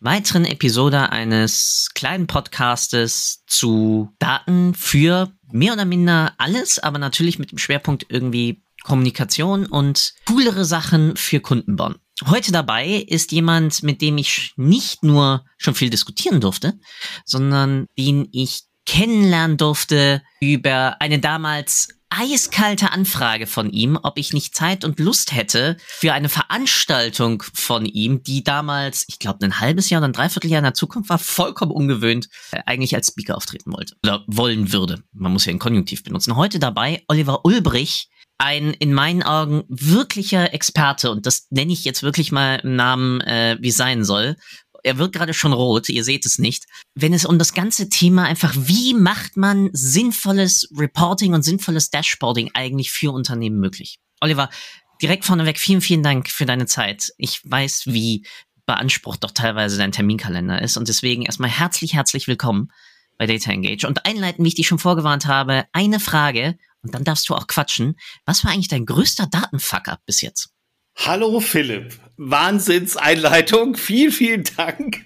weiteren Episode eines kleinen Podcastes zu Daten für mehr oder minder alles, aber natürlich mit dem Schwerpunkt irgendwie Kommunikation und coolere Sachen für Kunden bauen. Heute dabei ist jemand, mit dem ich nicht nur schon viel diskutieren durfte, sondern den ich kennenlernen durfte über eine damals eiskalte Anfrage von ihm, ob ich nicht Zeit und Lust hätte für eine Veranstaltung von ihm, die damals, ich glaube, ein halbes Jahr oder ein Dreivierteljahr in der Zukunft war, vollkommen ungewöhnt, äh, eigentlich als Speaker auftreten wollte oder wollen würde. Man muss ja ein Konjunktiv benutzen. Heute dabei Oliver Ulbrich, ein in meinen Augen wirklicher Experte und das nenne ich jetzt wirklich mal im Namen, äh, wie sein soll er wird gerade schon rot, ihr seht es nicht, wenn es um das ganze Thema einfach, wie macht man sinnvolles Reporting und sinnvolles Dashboarding eigentlich für Unternehmen möglich? Oliver, direkt vorneweg, vielen, vielen Dank für deine Zeit. Ich weiß, wie beansprucht doch teilweise dein Terminkalender ist und deswegen erstmal herzlich, herzlich willkommen bei Data Engage. Und einleiten, wie ich dich schon vorgewarnt habe, eine Frage und dann darfst du auch quatschen. Was war eigentlich dein größter Datenfuck-up bis jetzt? Hallo Philipp, Wahnsinnseinleitung, vielen, vielen Dank.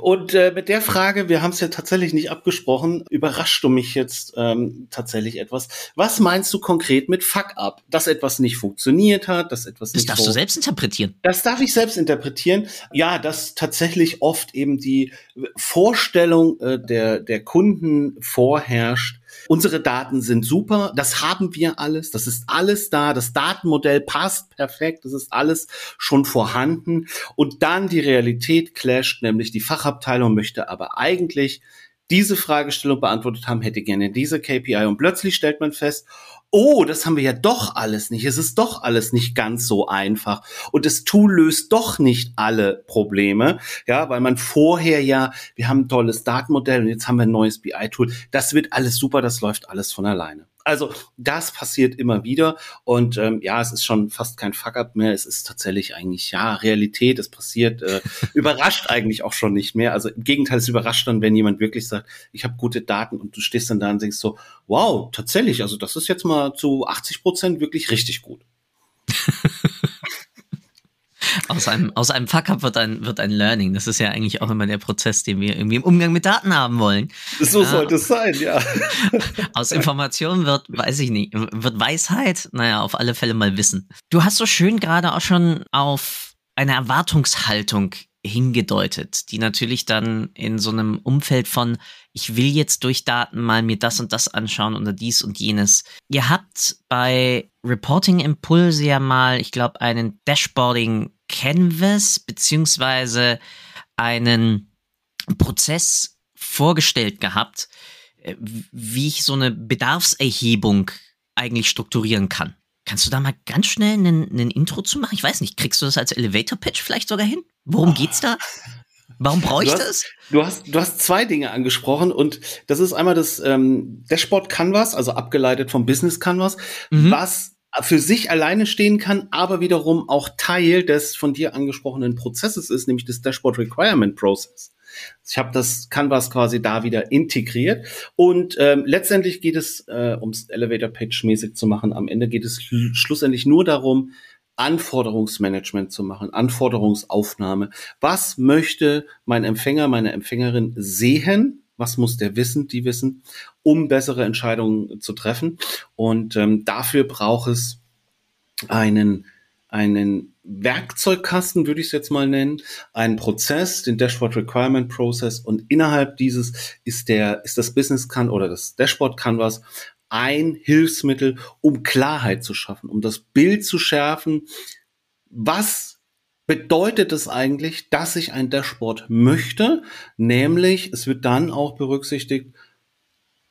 Und äh, mit der Frage, wir haben es ja tatsächlich nicht abgesprochen, überrascht du mich jetzt ähm, tatsächlich etwas. Was meinst du konkret mit Fuck up? Dass etwas nicht funktioniert hat, dass etwas das nicht. Das darfst du selbst interpretieren. Das darf ich selbst interpretieren. Ja, dass tatsächlich oft eben die Vorstellung äh, der, der Kunden vorherrscht, Unsere Daten sind super, das haben wir alles, das ist alles da, das Datenmodell passt perfekt, das ist alles schon vorhanden. Und dann die Realität clasht, nämlich die Fachabteilung möchte aber eigentlich diese Fragestellung beantwortet haben, hätte gerne diese KPI und plötzlich stellt man fest, oh, das haben wir ja doch alles nicht. Es ist doch alles nicht ganz so einfach. Und das Tool löst doch nicht alle Probleme. Ja, weil man vorher ja, wir haben ein tolles Datenmodell und jetzt haben wir ein neues BI-Tool. Das wird alles super, das läuft alles von alleine. Also das passiert immer wieder und ähm, ja, es ist schon fast kein Fuck-up mehr. Es ist tatsächlich eigentlich ja Realität. Es passiert, äh, überrascht eigentlich auch schon nicht mehr. Also im Gegenteil, es überrascht dann, wenn jemand wirklich sagt, ich habe gute Daten und du stehst dann da und denkst so, wow, tatsächlich, also das ist jetzt mal zu 80 Prozent wirklich richtig gut. aus einem, aus einem Fuck-up wird ein, wird ein Learning. Das ist ja eigentlich auch immer der Prozess, den wir irgendwie im Umgang mit Daten haben wollen. So sollte es sein, ja. Aus Informationen wird, weiß ich nicht, wird Weisheit, naja, auf alle Fälle mal Wissen. Du hast so schön gerade auch schon auf eine Erwartungshaltung hingedeutet, die natürlich dann in so einem Umfeld von, ich will jetzt durch Daten mal mir das und das anschauen oder dies und jenes. Ihr habt bei Reporting Impulse ja mal, ich glaube, einen Dashboarding Canvas beziehungsweise einen Prozess vorgestellt gehabt, äh, wie ich so eine Bedarfserhebung eigentlich strukturieren kann. Kannst du da mal ganz schnell einen, einen Intro zu machen? Ich weiß nicht, kriegst du das als Elevator Pitch vielleicht sogar hin? Worum geht's da? Warum brauche ich du hast, das? Du hast, du hast zwei Dinge angesprochen und das ist einmal das ähm, Dashboard Canvas, also abgeleitet vom Business Canvas, mhm. was für sich alleine stehen kann, aber wiederum auch Teil des von dir angesprochenen Prozesses ist, nämlich des Dashboard Requirement Process. Ich habe das Canvas quasi da wieder integriert und ähm, letztendlich geht es, äh, ums Elevator Pitch mäßig zu machen. Am Ende geht es schlussendlich nur darum, Anforderungsmanagement zu machen, Anforderungsaufnahme. Was möchte mein Empfänger, meine Empfängerin sehen? Was muss der wissen, die wissen, um bessere Entscheidungen zu treffen? Und ähm, dafür braucht es einen einen Werkzeugkasten, würde ich es jetzt mal nennen, einen Prozess, den Dashboard Requirement Process und innerhalb dieses ist der, ist das Business Can oder das Dashboard Canvas ein Hilfsmittel, um Klarheit zu schaffen, um das Bild zu schärfen. Was bedeutet es eigentlich, dass ich ein Dashboard möchte? Nämlich, es wird dann auch berücksichtigt,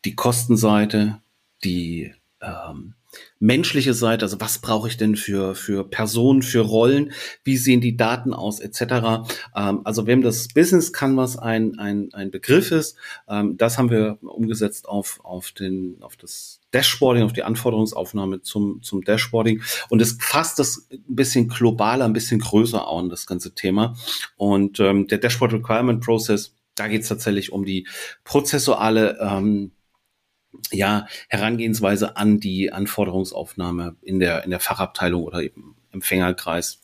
die Kostenseite, die ähm, menschliche Seite, also was brauche ich denn für, für Personen, für Rollen, wie sehen die Daten aus, etc. Ähm, also wem das Business Canvas ein, ein, ein Begriff ist, ähm, das haben wir umgesetzt auf, auf, den, auf das Dashboarding, auf die Anforderungsaufnahme zum, zum Dashboarding. Und es fasst das ein bisschen globaler, ein bisschen größer an, das ganze Thema. Und ähm, der Dashboard Requirement Process, da geht es tatsächlich um die prozessuale ähm, ja, Herangehensweise an die Anforderungsaufnahme in der, in der Fachabteilung oder eben Empfängerkreis.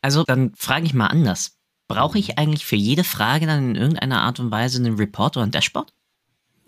Also dann frage ich mal anders. Brauche ich eigentlich für jede Frage dann in irgendeiner Art und Weise einen Report oder ein Dashboard?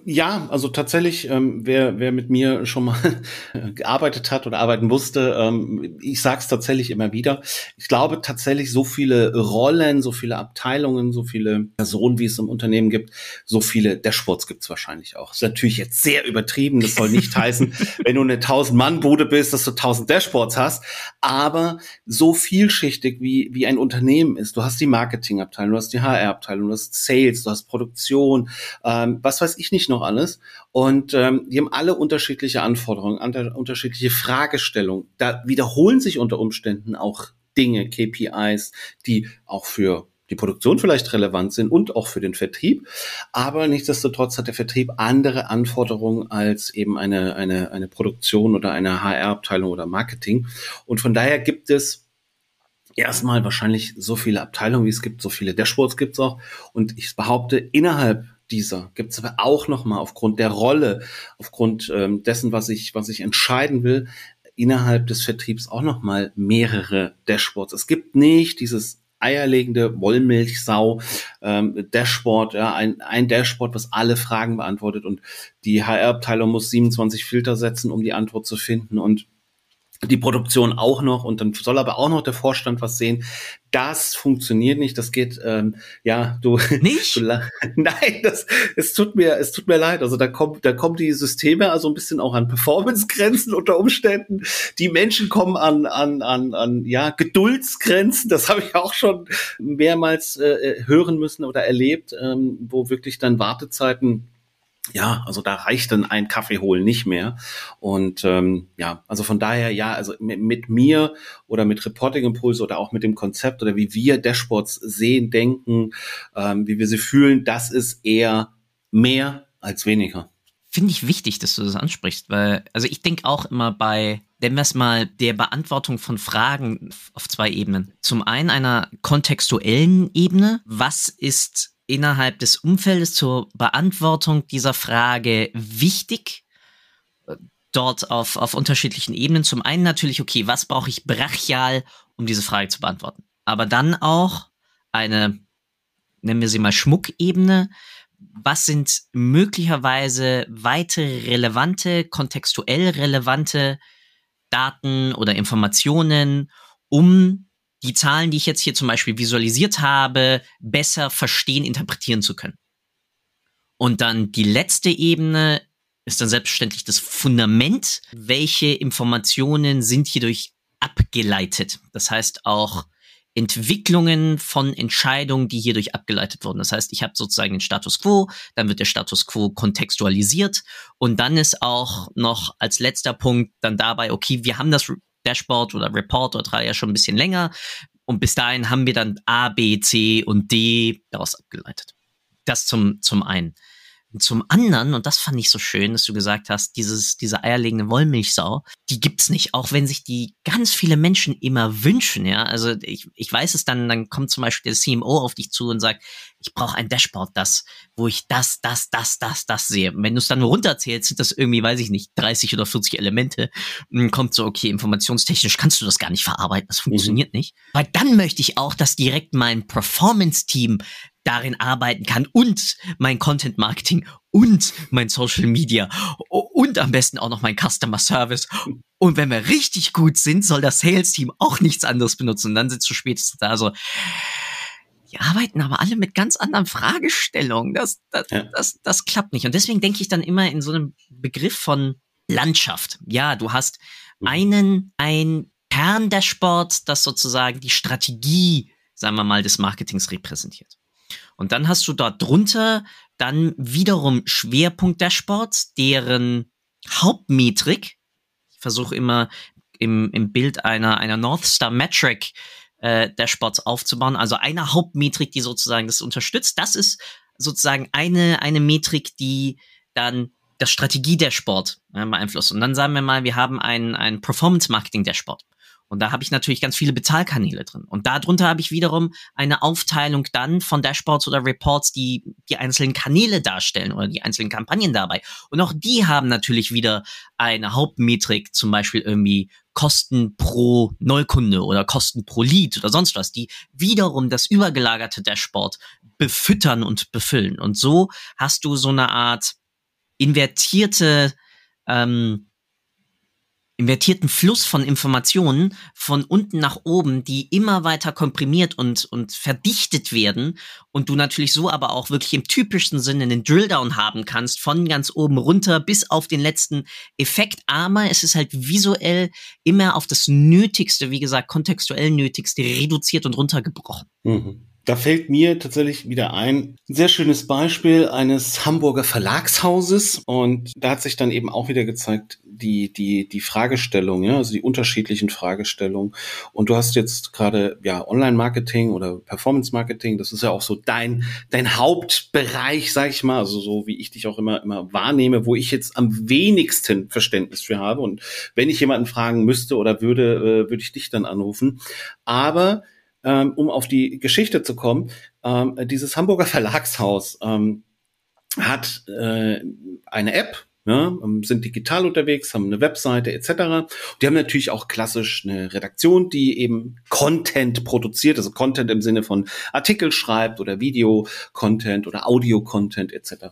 Ja, also tatsächlich, ähm, wer, wer mit mir schon mal gearbeitet hat oder arbeiten musste, ähm, ich sage es tatsächlich immer wieder. Ich glaube tatsächlich, so viele Rollen, so viele Abteilungen, so viele Personen, wie es im Unternehmen gibt, so viele Dashboards gibt es wahrscheinlich auch. Das ist natürlich jetzt sehr übertrieben. Das soll nicht heißen, wenn du eine 1000-Mann-Bude bist, dass du 1000 Dashboards hast. Aber so vielschichtig wie, wie ein Unternehmen ist. Du hast die Marketingabteilung, du hast die HR-Abteilung, du hast Sales, du hast Produktion, ähm, was weiß ich nicht noch noch alles. Und ähm, die haben alle unterschiedliche Anforderungen, unterschiedliche Fragestellungen. Da wiederholen sich unter Umständen auch Dinge, KPIs, die auch für die Produktion vielleicht relevant sind und auch für den Vertrieb. Aber nichtsdestotrotz hat der Vertrieb andere Anforderungen als eben eine, eine, eine Produktion oder eine HR-Abteilung oder Marketing. Und von daher gibt es erstmal wahrscheinlich so viele Abteilungen, wie es gibt, so viele Dashboards gibt es auch. Und ich behaupte, innerhalb dieser gibt es aber auch noch mal aufgrund der Rolle, aufgrund ähm, dessen, was ich, was ich entscheiden will, innerhalb des Vertriebs auch noch mal mehrere Dashboards. Es gibt nicht dieses eierlegende Wollmilchsau ähm, Dashboard, ja, ein, ein Dashboard, was alle Fragen beantwortet und die HR-Abteilung muss 27 Filter setzen, um die Antwort zu finden und die Produktion auch noch und dann soll aber auch noch der Vorstand was sehen. Das funktioniert nicht. Das geht, ähm, ja, du nicht. Du, nein, das es tut mir, es tut mir leid. Also da kommt, da kommen die Systeme also ein bisschen auch an Performance-Grenzen unter Umständen. Die Menschen kommen an, an, an, an ja Geduldsgrenzen. Das habe ich auch schon mehrmals äh, hören müssen oder erlebt, ähm, wo wirklich dann Wartezeiten ja, also da reicht dann ein Kaffee holen nicht mehr. Und ähm, ja, also von daher, ja, also mit, mit mir oder mit Reporting Impulse oder auch mit dem Konzept oder wie wir Dashboards sehen, denken, ähm, wie wir sie fühlen, das ist eher mehr als weniger. Finde ich wichtig, dass du das ansprichst, weil, also ich denke auch immer bei, nennen wir es mal, der Beantwortung von Fragen auf zwei Ebenen. Zum einen einer kontextuellen Ebene. Was ist innerhalb des Umfeldes zur Beantwortung dieser Frage wichtig? Dort auf, auf unterschiedlichen Ebenen. Zum einen natürlich, okay, was brauche ich brachial, um diese Frage zu beantworten? Aber dann auch eine, nennen wir sie mal Schmuckebene. Was sind möglicherweise weitere relevante, kontextuell relevante Daten oder Informationen, um die Zahlen, die ich jetzt hier zum Beispiel visualisiert habe, besser verstehen, interpretieren zu können. Und dann die letzte Ebene ist dann selbstverständlich das Fundament. Welche Informationen sind hierdurch abgeleitet? Das heißt auch Entwicklungen von Entscheidungen, die hierdurch abgeleitet wurden. Das heißt, ich habe sozusagen den Status quo, dann wird der Status quo kontextualisiert und dann ist auch noch als letzter Punkt dann dabei, okay, wir haben das Dashboard oder Report oder drei ja schon ein bisschen länger. Und bis dahin haben wir dann A, B, C und D daraus abgeleitet. Das zum, zum einen. Zum anderen, und das fand ich so schön, dass du gesagt hast, dieses, diese eierlegende Wollmilchsau, die gibt's nicht, auch wenn sich die ganz viele Menschen immer wünschen, ja. Also ich, ich weiß es dann, dann kommt zum Beispiel der CMO auf dich zu und sagt, ich brauche ein Dashboard, das, wo ich das, das, das, das, das sehe. Und wenn du es dann runterzählst, sind das irgendwie, weiß ich nicht, 30 oder 40 Elemente. Und dann kommt so, okay, informationstechnisch kannst du das gar nicht verarbeiten, das funktioniert mhm. nicht. Weil dann möchte ich auch, dass direkt mein Performance-Team darin arbeiten kann und mein Content Marketing und mein Social Media und am besten auch noch mein Customer Service. Und wenn wir richtig gut sind, soll das Sales Team auch nichts anderes benutzen. Und dann sitzt du spätestens da so, die arbeiten aber alle mit ganz anderen Fragestellungen. Das, das, ja. das, das klappt nicht. Und deswegen denke ich dann immer in so einem Begriff von Landschaft. Ja, du hast mhm. einen, ein Kerndashboard, das sozusagen die Strategie, sagen wir mal, des Marketings repräsentiert. Und dann hast du dort drunter dann wiederum Schwerpunkt-Dashboards, deren Hauptmetrik, ich versuche immer im, im Bild einer, einer North Star Metric äh, Dashboards aufzubauen. Also eine Hauptmetrik, die sozusagen das unterstützt. Das ist sozusagen eine, eine Metrik, die dann das Strategie-Dashboard äh, beeinflusst. Und dann sagen wir mal, wir haben ein, ein Performance-Marketing-Dashboard. Und da habe ich natürlich ganz viele Bezahlkanäle drin. Und darunter habe ich wiederum eine Aufteilung dann von Dashboards oder Reports, die die einzelnen Kanäle darstellen oder die einzelnen Kampagnen dabei. Und auch die haben natürlich wieder eine Hauptmetrik, zum Beispiel irgendwie Kosten pro Neukunde oder Kosten pro Lead oder sonst was, die wiederum das übergelagerte Dashboard befüttern und befüllen. Und so hast du so eine Art invertierte ähm, invertierten Fluss von Informationen von unten nach oben, die immer weiter komprimiert und, und verdichtet werden und du natürlich so aber auch wirklich im typischsten Sinne einen Drilldown haben kannst, von ganz oben runter bis auf den letzten Effekt. Aber es ist halt visuell immer auf das Nötigste, wie gesagt, kontextuell Nötigste reduziert und runtergebrochen. Mhm. Da fällt mir tatsächlich wieder ein, ein sehr schönes Beispiel eines Hamburger Verlagshauses. Und da hat sich dann eben auch wieder gezeigt, die, die, die Fragestellung, ja, also die unterschiedlichen Fragestellungen. Und du hast jetzt gerade, ja, Online-Marketing oder Performance-Marketing, das ist ja auch so dein, dein Hauptbereich, sag ich mal, also so wie ich dich auch immer, immer wahrnehme, wo ich jetzt am wenigsten Verständnis für habe. Und wenn ich jemanden fragen müsste oder würde, äh, würde ich dich dann anrufen. Aber ähm, um auf die Geschichte zu kommen, ähm, dieses Hamburger Verlagshaus ähm, hat äh, eine App, ja, ähm, sind digital unterwegs, haben eine Webseite etc. Die haben natürlich auch klassisch eine Redaktion, die eben Content produziert, also Content im Sinne von Artikel schreibt oder Video-Content oder Audio-Content etc.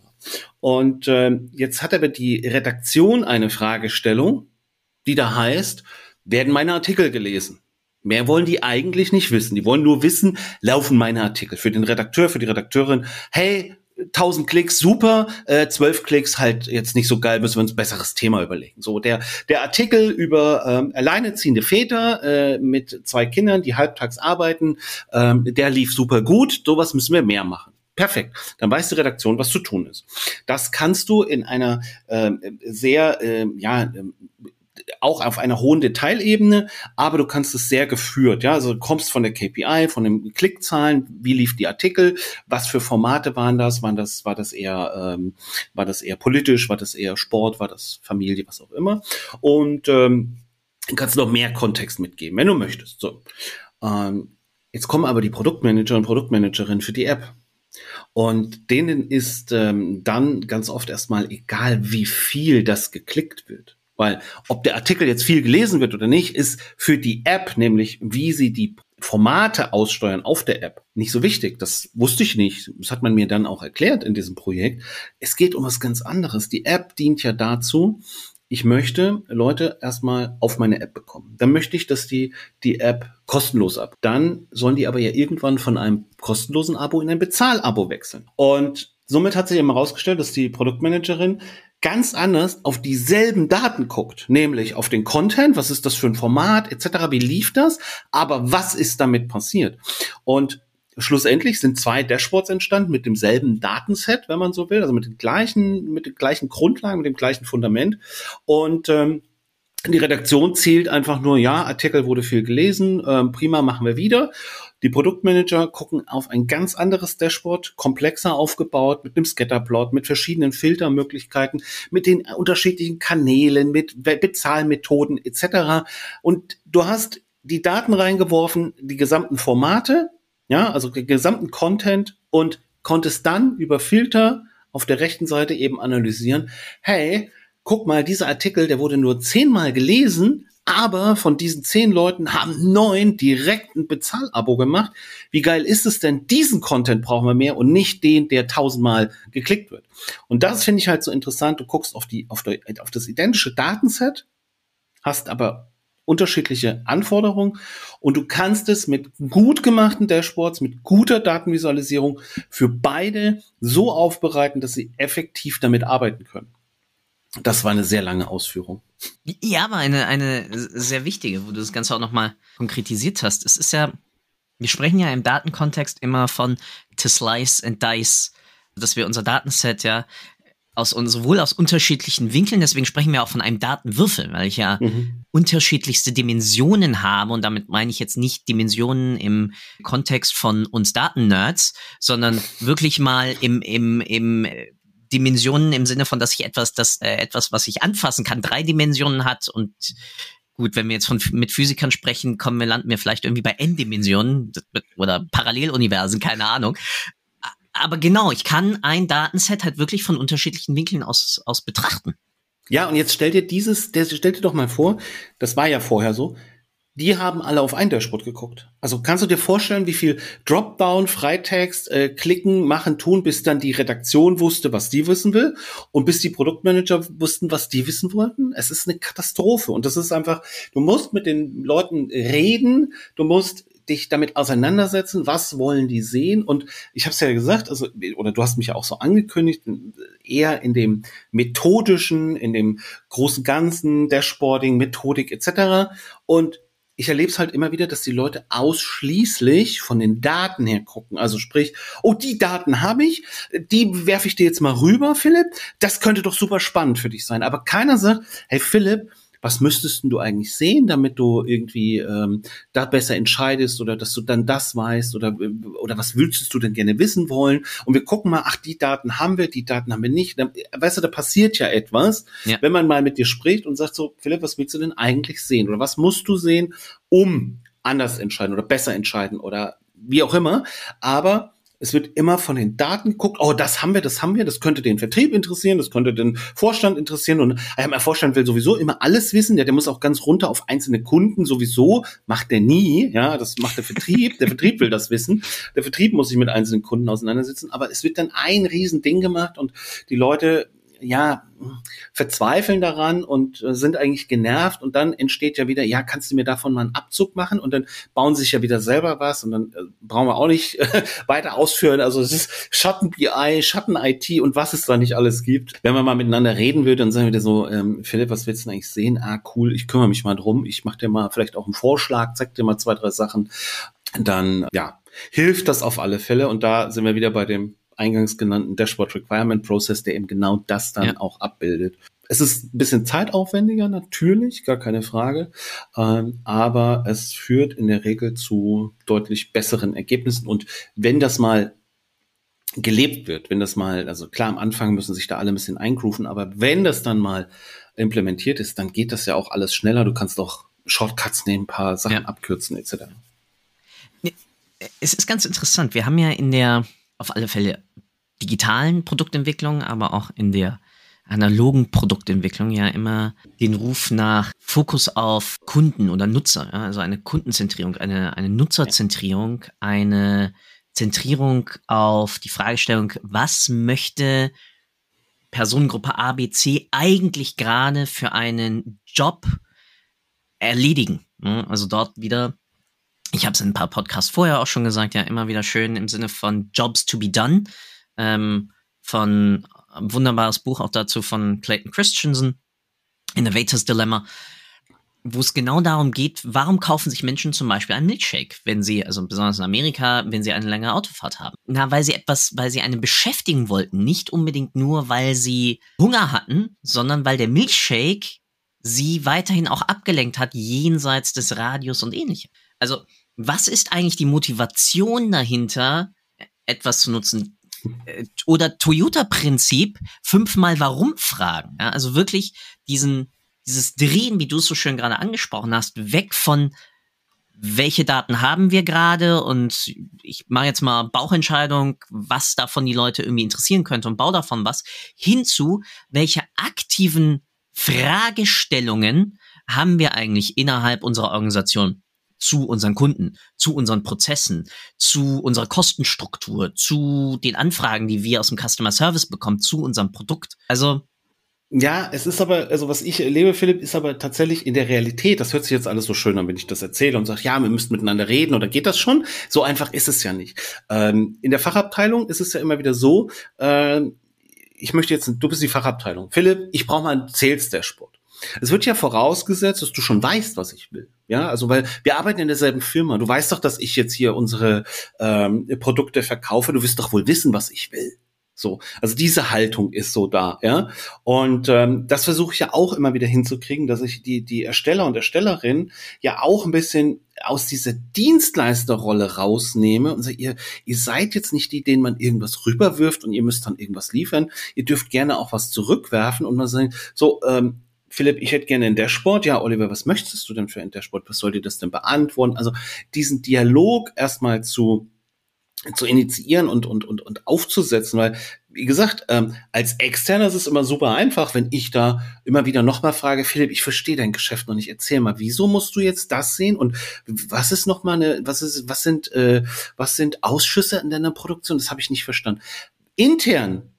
Und äh, jetzt hat aber die Redaktion eine Fragestellung, die da heißt, werden meine Artikel gelesen? Mehr wollen die eigentlich nicht wissen. Die wollen nur wissen, laufen meine Artikel. Für den Redakteur, für die Redakteurin, hey, 1000 Klicks, super, äh, 12 Klicks halt jetzt nicht so geil, müssen wir uns besseres Thema überlegen. So, der, der Artikel über ähm, alleineziehende Väter äh, mit zwei Kindern, die halbtags arbeiten, ähm, der lief super gut, sowas müssen wir mehr machen. Perfekt. Dann weiß die Redaktion, was zu tun ist. Das kannst du in einer äh, sehr äh, ja, ähm, auch auf einer hohen Detailebene, aber du kannst es sehr geführt, ja, also du kommst von der KPI, von den Klickzahlen, wie lief die Artikel, was für Formate waren das, waren das, war das eher, ähm, war das eher politisch, war das eher Sport, war das Familie, was auch immer und ähm, kannst noch mehr Kontext mitgeben, wenn du möchtest. So, ähm, jetzt kommen aber die Produktmanager und Produktmanagerin für die App. Und denen ist ähm, dann ganz oft erstmal egal, wie viel das geklickt wird. Weil ob der Artikel jetzt viel gelesen wird oder nicht, ist für die App, nämlich wie sie die Formate aussteuern auf der App, nicht so wichtig. Das wusste ich nicht. Das hat man mir dann auch erklärt in diesem Projekt. Es geht um was ganz anderes. Die App dient ja dazu, ich möchte Leute erstmal auf meine App bekommen. Dann möchte ich, dass die die App kostenlos ab. Dann sollen die aber ja irgendwann von einem kostenlosen Abo in ein Bezahlabo wechseln. Und somit hat sich eben herausgestellt, dass die Produktmanagerin ganz anders auf dieselben Daten guckt, nämlich auf den Content, was ist das für ein Format etc., wie lief das, aber was ist damit passiert? Und schlussendlich sind zwei Dashboards entstanden mit demselben Datenset, wenn man so will, also mit den gleichen, mit den gleichen Grundlagen, mit dem gleichen Fundament und ähm, die Redaktion zählt einfach nur, ja, Artikel wurde viel gelesen, ähm, prima, machen wir wieder. Die Produktmanager gucken auf ein ganz anderes Dashboard, komplexer aufgebaut, mit einem Scatterplot, mit verschiedenen Filtermöglichkeiten, mit den unterschiedlichen Kanälen, mit Bezahlmethoden etc. Und du hast die Daten reingeworfen, die gesamten Formate, ja, also den gesamten Content und konntest dann über Filter auf der rechten Seite eben analysieren, hey, guck mal, dieser Artikel, der wurde nur zehnmal gelesen, aber von diesen zehn Leuten haben neun direkt ein Bezahlabo gemacht. Wie geil ist es denn? Diesen Content brauchen wir mehr und nicht den, der tausendmal geklickt wird. Und das finde ich halt so interessant. Du guckst auf die, auf, die, auf das identische Datenset, hast aber unterschiedliche Anforderungen und du kannst es mit gut gemachten Dashboards, mit guter Datenvisualisierung für beide so aufbereiten, dass sie effektiv damit arbeiten können. Das war eine sehr lange Ausführung. Ja, aber eine, eine sehr wichtige, wo du das Ganze auch nochmal konkretisiert hast. Es ist ja, wir sprechen ja im Datenkontext immer von to slice and dice, dass wir unser Datenset ja aus sowohl aus unterschiedlichen Winkeln, deswegen sprechen wir auch von einem Datenwürfel, weil ich ja mhm. unterschiedlichste Dimensionen habe und damit meine ich jetzt nicht Dimensionen im Kontext von uns Datennerds, sondern wirklich mal im im im Dimensionen im Sinne von, dass ich etwas, das äh, etwas, was ich anfassen kann, drei Dimensionen hat und gut, wenn wir jetzt von mit Physikern sprechen, kommen wir landen wir vielleicht irgendwie bei N-Dimensionen oder Paralleluniversen, keine Ahnung aber genau, ich kann ein Datenset halt wirklich von unterschiedlichen Winkeln aus, aus betrachten. Ja, und jetzt stell dir dieses, stell dir doch mal vor, das war ja vorher so, die haben alle auf ein Dashboard geguckt. Also kannst du dir vorstellen, wie viel Dropdown, Freitext, äh, klicken, machen, tun, bis dann die Redaktion wusste, was die wissen will und bis die Produktmanager wussten, was die wissen wollten? Es ist eine Katastrophe und das ist einfach, du musst mit den Leuten reden, du musst dich damit auseinandersetzen, was wollen die sehen? Und ich habe es ja gesagt, also oder du hast mich ja auch so angekündigt, eher in dem methodischen, in dem großen Ganzen, Dashboarding, Methodik etc. Und ich erlebe es halt immer wieder, dass die Leute ausschließlich von den Daten her gucken. Also sprich, oh, die Daten habe ich, die werfe ich dir jetzt mal rüber, Philipp. Das könnte doch super spannend für dich sein. Aber keiner sagt, hey Philipp, was müsstest du eigentlich sehen, damit du irgendwie ähm, da besser entscheidest oder dass du dann das weißt oder, oder was würdest du denn gerne wissen wollen? Und wir gucken mal, ach, die Daten haben wir, die Daten haben wir nicht. Dann, weißt du, da passiert ja etwas, ja. wenn man mal mit dir spricht und sagt so, Philipp, was willst du denn eigentlich sehen? Oder was musst du sehen, um anders entscheiden oder besser entscheiden oder wie auch immer. Aber es wird immer von den Daten geguckt, oh, das haben wir, das haben wir, das könnte den Vertrieb interessieren, das könnte den Vorstand interessieren. Und äh, der Vorstand will sowieso immer alles wissen, der, der muss auch ganz runter auf einzelne Kunden sowieso, macht der nie, ja, das macht der Vertrieb, der Vertrieb will das wissen, der Vertrieb muss sich mit einzelnen Kunden auseinandersetzen, aber es wird dann ein Riesending gemacht und die Leute ja, verzweifeln daran und äh, sind eigentlich genervt und dann entsteht ja wieder, ja, kannst du mir davon mal einen Abzug machen und dann bauen sie sich ja wieder selber was und dann äh, brauchen wir auch nicht weiter ausführen. Also es ist Schatten BI, Schatten IT und was es da nicht alles gibt. Wenn man mal miteinander reden würde, dann sagen wir wieder so, ähm, Philipp, was willst du denn eigentlich sehen? Ah, cool, ich kümmere mich mal drum. Ich mache dir mal vielleicht auch einen Vorschlag, zeig dir mal zwei, drei Sachen. Dann, ja, hilft das auf alle Fälle und da sind wir wieder bei dem eingangs genannten Dashboard Requirement Process, der eben genau das dann ja. auch abbildet. Es ist ein bisschen zeitaufwendiger, natürlich, gar keine Frage, ähm, aber es führt in der Regel zu deutlich besseren Ergebnissen. Und wenn das mal gelebt wird, wenn das mal, also klar, am Anfang müssen sich da alle ein bisschen eingrooven, aber wenn das dann mal implementiert ist, dann geht das ja auch alles schneller. Du kannst auch Shortcuts nehmen, ein paar Sachen ja. abkürzen, etc. Es ist ganz interessant. Wir haben ja in der auf alle Fälle digitalen Produktentwicklung, aber auch in der analogen Produktentwicklung ja immer den Ruf nach Fokus auf Kunden oder Nutzer, ja, also eine Kundenzentrierung, eine, eine Nutzerzentrierung, eine Zentrierung auf die Fragestellung, was möchte Personengruppe ABC eigentlich gerade für einen Job erledigen. Also dort wieder ich habe es in ein paar Podcasts vorher auch schon gesagt, ja, immer wieder schön im Sinne von Jobs to be done. Ähm, von ein wunderbares Buch auch dazu von Clayton Christensen, Innovators Dilemma, wo es genau darum geht, warum kaufen sich Menschen zum Beispiel einen Milkshake, wenn sie, also besonders in Amerika, wenn sie eine lange Autofahrt haben. Na, weil sie etwas, weil sie einen beschäftigen wollten, nicht unbedingt nur, weil sie Hunger hatten, sondern weil der Milkshake sie weiterhin auch abgelenkt hat, jenseits des Radios und ähnlichem. Also was ist eigentlich die Motivation dahinter, etwas zu nutzen? Äh, oder Toyota-Prinzip, fünfmal warum fragen. Ja, also wirklich diesen, dieses Drehen, wie du es so schön gerade angesprochen hast, weg von welche Daten haben wir gerade und ich mache jetzt mal Bauchentscheidung, was davon die Leute irgendwie interessieren könnte und baue davon was, hinzu, welche aktiven Fragestellungen haben wir eigentlich innerhalb unserer Organisation? Zu unseren Kunden, zu unseren Prozessen, zu unserer Kostenstruktur, zu den Anfragen, die wir aus dem Customer Service bekommen, zu unserem Produkt. Also ja, es ist aber, also was ich erlebe, Philipp, ist aber tatsächlich in der Realität, das hört sich jetzt alles so schön an, wenn ich das erzähle und sage, ja, wir müssen miteinander reden oder geht das schon? So einfach ist es ja nicht. Ähm, in der Fachabteilung ist es ja immer wieder so, äh, ich möchte jetzt, du bist die Fachabteilung. Philipp, ich brauche mal einen Sales Dashboard. Es wird ja vorausgesetzt, dass du schon weißt, was ich will. Ja, also weil wir arbeiten in derselben Firma. Du weißt doch, dass ich jetzt hier unsere ähm, Produkte verkaufe. Du wirst doch wohl wissen, was ich will. So, also diese Haltung ist so da, ja. Und ähm, das versuche ich ja auch immer wieder hinzukriegen, dass ich die die Ersteller und Erstellerin ja auch ein bisschen aus dieser Dienstleisterrolle rausnehme und sage, ihr, ihr seid jetzt nicht die, denen man irgendwas rüberwirft und ihr müsst dann irgendwas liefern. Ihr dürft gerne auch was zurückwerfen und man sagt, so, ähm, Philipp, ich hätte gerne ein Dashboard. Ja, Oliver, was möchtest du denn für ein Dashboard? Was soll dir das denn beantworten? Also diesen Dialog erstmal zu zu initiieren und, und, und, und aufzusetzen, weil, wie gesagt, ähm, als Externer ist es immer super einfach, wenn ich da immer wieder nochmal frage, Philipp, ich verstehe dein Geschäft noch nicht, erzähl mal, wieso musst du jetzt das sehen und was ist nochmal eine, was ist, was sind, äh, was sind Ausschüsse in deiner Produktion? Das habe ich nicht verstanden. Intern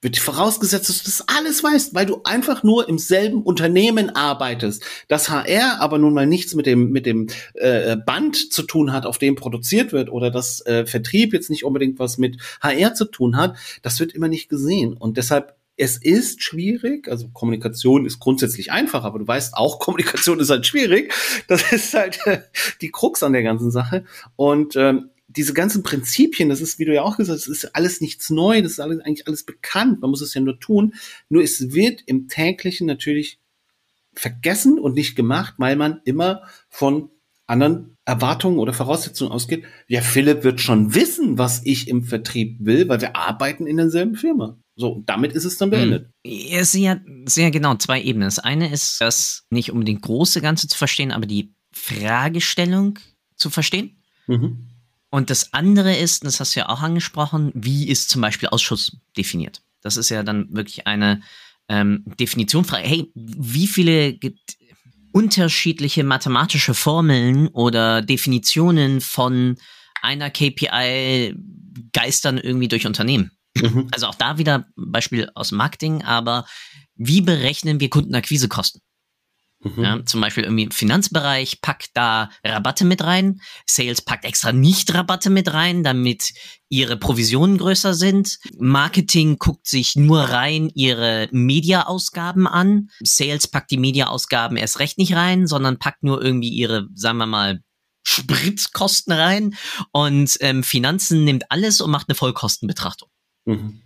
wird vorausgesetzt, dass du das alles weißt, weil du einfach nur im selben Unternehmen arbeitest. Das HR aber nun mal nichts mit dem mit dem äh, Band zu tun hat, auf dem produziert wird, oder das äh, Vertrieb jetzt nicht unbedingt was mit HR zu tun hat, das wird immer nicht gesehen. Und deshalb es ist schwierig, also Kommunikation ist grundsätzlich einfach, aber du weißt auch, Kommunikation ist halt schwierig. Das ist halt äh, die Krux an der ganzen Sache. Und ähm, diese ganzen Prinzipien, das ist, wie du ja auch gesagt hast, das ist alles nichts neu, das ist alles, eigentlich alles bekannt, man muss es ja nur tun. Nur es wird im täglichen natürlich vergessen und nicht gemacht, weil man immer von anderen Erwartungen oder Voraussetzungen ausgeht. Ja, Philipp wird schon wissen, was ich im Vertrieb will, weil wir arbeiten in derselben Firma. So, damit ist es dann beendet. Es sind ja sehr genau zwei Ebenen. Das eine ist, das nicht unbedingt große Ganze zu verstehen, aber die Fragestellung zu verstehen. Mhm. Und das andere ist, das hast du ja auch angesprochen, wie ist zum Beispiel Ausschuss definiert? Das ist ja dann wirklich eine ähm, Definition. Hey, wie viele unterschiedliche mathematische Formeln oder Definitionen von einer KPI geistern irgendwie durch Unternehmen? Mhm. Also auch da wieder Beispiel aus Marketing, aber wie berechnen wir Kundenakquisekosten? Mhm. Ja, zum Beispiel irgendwie im Finanzbereich packt da Rabatte mit rein. Sales packt extra nicht Rabatte mit rein, damit ihre Provisionen größer sind. Marketing guckt sich nur rein ihre Media-Ausgaben an. Sales packt die Media-Ausgaben erst recht nicht rein, sondern packt nur irgendwie ihre, sagen wir mal, Spritkosten rein. Und ähm, Finanzen nimmt alles und macht eine Vollkostenbetrachtung. Mhm.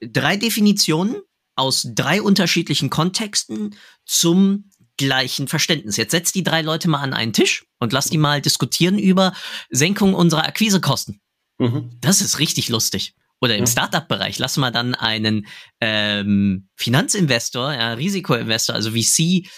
Drei Definitionen aus drei unterschiedlichen Kontexten zum gleichen Verständnis. Jetzt setzt die drei Leute mal an einen Tisch und lass die mal diskutieren über Senkung unserer Akquisekosten. Mhm. Das ist richtig lustig. Oder im. Startup-Bereich, lass mal dann einen ähm, Finanzinvestor, ja, Risikoinvestor, also VC,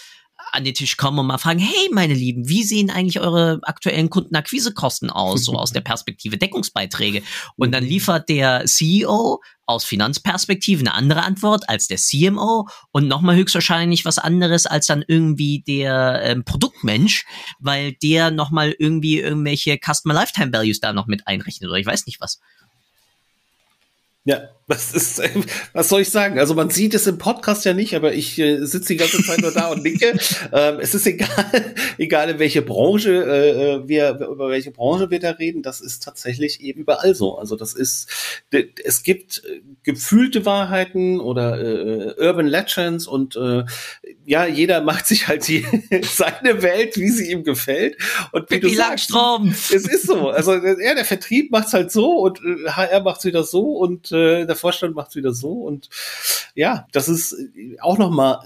an den Tisch kommen und mal fragen, hey, meine Lieben, wie sehen eigentlich eure aktuellen Kundenakquisekosten aus, so aus der Perspektive Deckungsbeiträge? Und dann liefert der CEO aus Finanzperspektive eine andere Antwort als der CMO und nochmal höchstwahrscheinlich was anderes als dann irgendwie der ähm, Produktmensch, weil der nochmal irgendwie irgendwelche Customer Lifetime Values da noch mit einrechnet oder ich weiß nicht was. Ja, was ist, was soll ich sagen? Also man sieht es im Podcast ja nicht, aber ich äh, sitze die ganze Zeit nur da und nicke. Ähm, es ist egal, egal in welche Branche äh, äh, wir über welche Branche wir da reden. Das ist tatsächlich eben überall so. Also das ist, es gibt äh, gefühlte Wahrheiten oder äh, Urban Legends und äh, ja, jeder macht sich halt die, seine Welt, wie sie ihm gefällt. Und wie Pippi du sagst, es ist so. Also ja, der Vertrieb macht's halt so und äh, HR macht's wieder so und äh, der Vorstand macht's wieder so. Und ja, das ist auch noch mal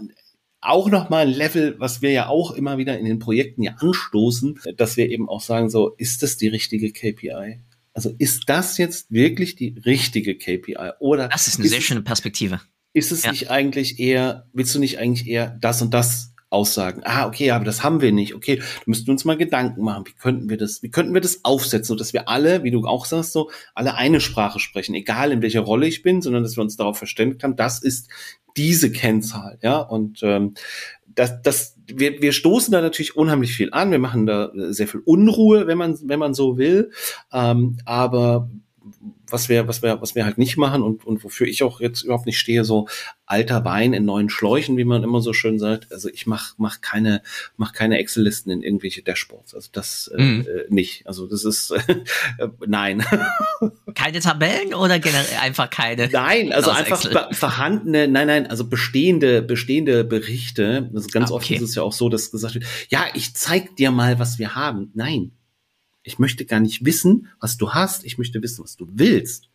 auch noch mal ein Level, was wir ja auch immer wieder in den Projekten ja anstoßen, dass wir eben auch sagen, so, ist das die richtige KPI? Also ist das jetzt wirklich die richtige KPI? Oder das ist eine ist sehr schöne Perspektive. Ist es ja. nicht eigentlich eher, willst du nicht eigentlich eher das und das aussagen? Ah, okay, aber das haben wir nicht. Okay, da müssten wir uns mal Gedanken machen. Wie könnten wir das, wie könnten wir das aufsetzen, sodass wir alle, wie du auch sagst, so, alle eine Sprache sprechen, egal in welcher Rolle ich bin, sondern dass wir uns darauf verständigt haben, das ist diese Kennzahl, ja, und ähm, das, das, wir, wir stoßen da natürlich unheimlich viel an. Wir machen da sehr viel Unruhe, wenn man, wenn man so will. Ähm, aber was wir, was wir, was wir halt nicht machen und, und wofür ich auch jetzt überhaupt nicht stehe, so alter Wein in neuen Schläuchen, wie man immer so schön sagt. Also ich mach, mach keine, mach keine Excel-Listen in irgendwelche Dashboards. Also das äh, mhm. äh, nicht. Also das ist äh, nein. keine Tabellen oder generell einfach keine? Nein, also einfach vorhandene, nein, nein, also bestehende, bestehende Berichte. Also ganz ah, okay. oft ist es ja auch so, dass gesagt wird, ja, ich zeig dir mal, was wir haben. Nein, ich möchte gar nicht wissen, was du hast. Ich möchte wissen, was du willst.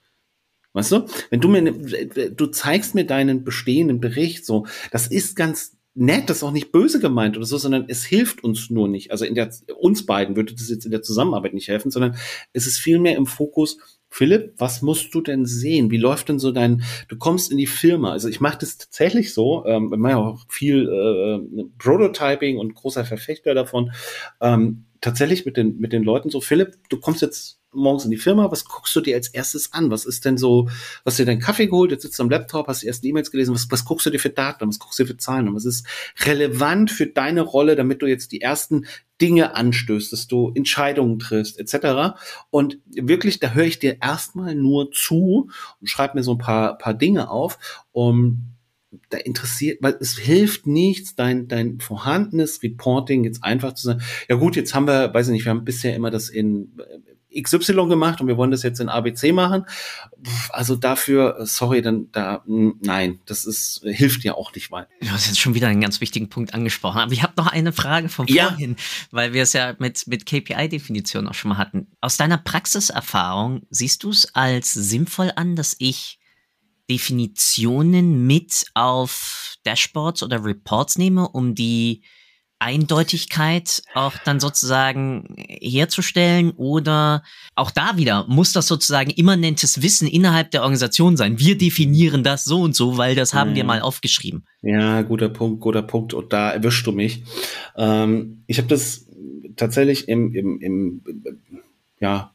Weißt du? Wenn du mir, ne, du zeigst mir deinen bestehenden Bericht, so, das ist ganz nett, das ist auch nicht böse gemeint oder so, sondern es hilft uns nur nicht. Also in der, uns beiden würde das jetzt in der Zusammenarbeit nicht helfen, sondern es ist vielmehr im Fokus, Philipp, was musst du denn sehen? Wie läuft denn so dein, du kommst in die Firma. Also ich mache das tatsächlich so, ähm, wir machen ja auch viel äh, Prototyping und großer Verfechter davon. Ähm, tatsächlich mit den, mit den Leuten so, Philipp, du kommst jetzt morgens in die Firma, was guckst du dir als erstes an? Was ist denn so, was dir deinen Kaffee geholt, jetzt sitzt du am Laptop, hast die ersten E-Mails gelesen, was, was guckst du dir für Daten, was guckst du dir für Zahlen und was ist relevant für deine Rolle, damit du jetzt die ersten Dinge anstößt, dass du Entscheidungen triffst, etc. Und wirklich, da höre ich dir erstmal nur zu und schreib mir so ein paar, paar Dinge auf, um da interessiert, weil es hilft nichts, dein, dein vorhandenes Reporting jetzt einfach zu sagen, ja gut, jetzt haben wir, weiß ich nicht, wir haben bisher immer das in XY gemacht und wir wollen das jetzt in ABC machen. Also dafür, sorry, dann da, nein, das ist, hilft ja auch nicht weit. Du hast jetzt schon wieder einen ganz wichtigen Punkt angesprochen, aber ich habe noch eine Frage von ja. vorhin, weil wir es ja mit, mit KPI-Definition auch schon mal hatten. Aus deiner Praxiserfahrung siehst du es als sinnvoll an, dass ich Definitionen mit auf Dashboards oder Reports nehme, um die Eindeutigkeit auch dann sozusagen herzustellen oder auch da wieder muss das sozusagen immanentes Wissen innerhalb der Organisation sein. Wir definieren das so und so, weil das haben mhm. wir mal aufgeschrieben. Ja, guter Punkt, guter Punkt und da erwischst du mich. Ähm, ich habe das tatsächlich im, im, im ja,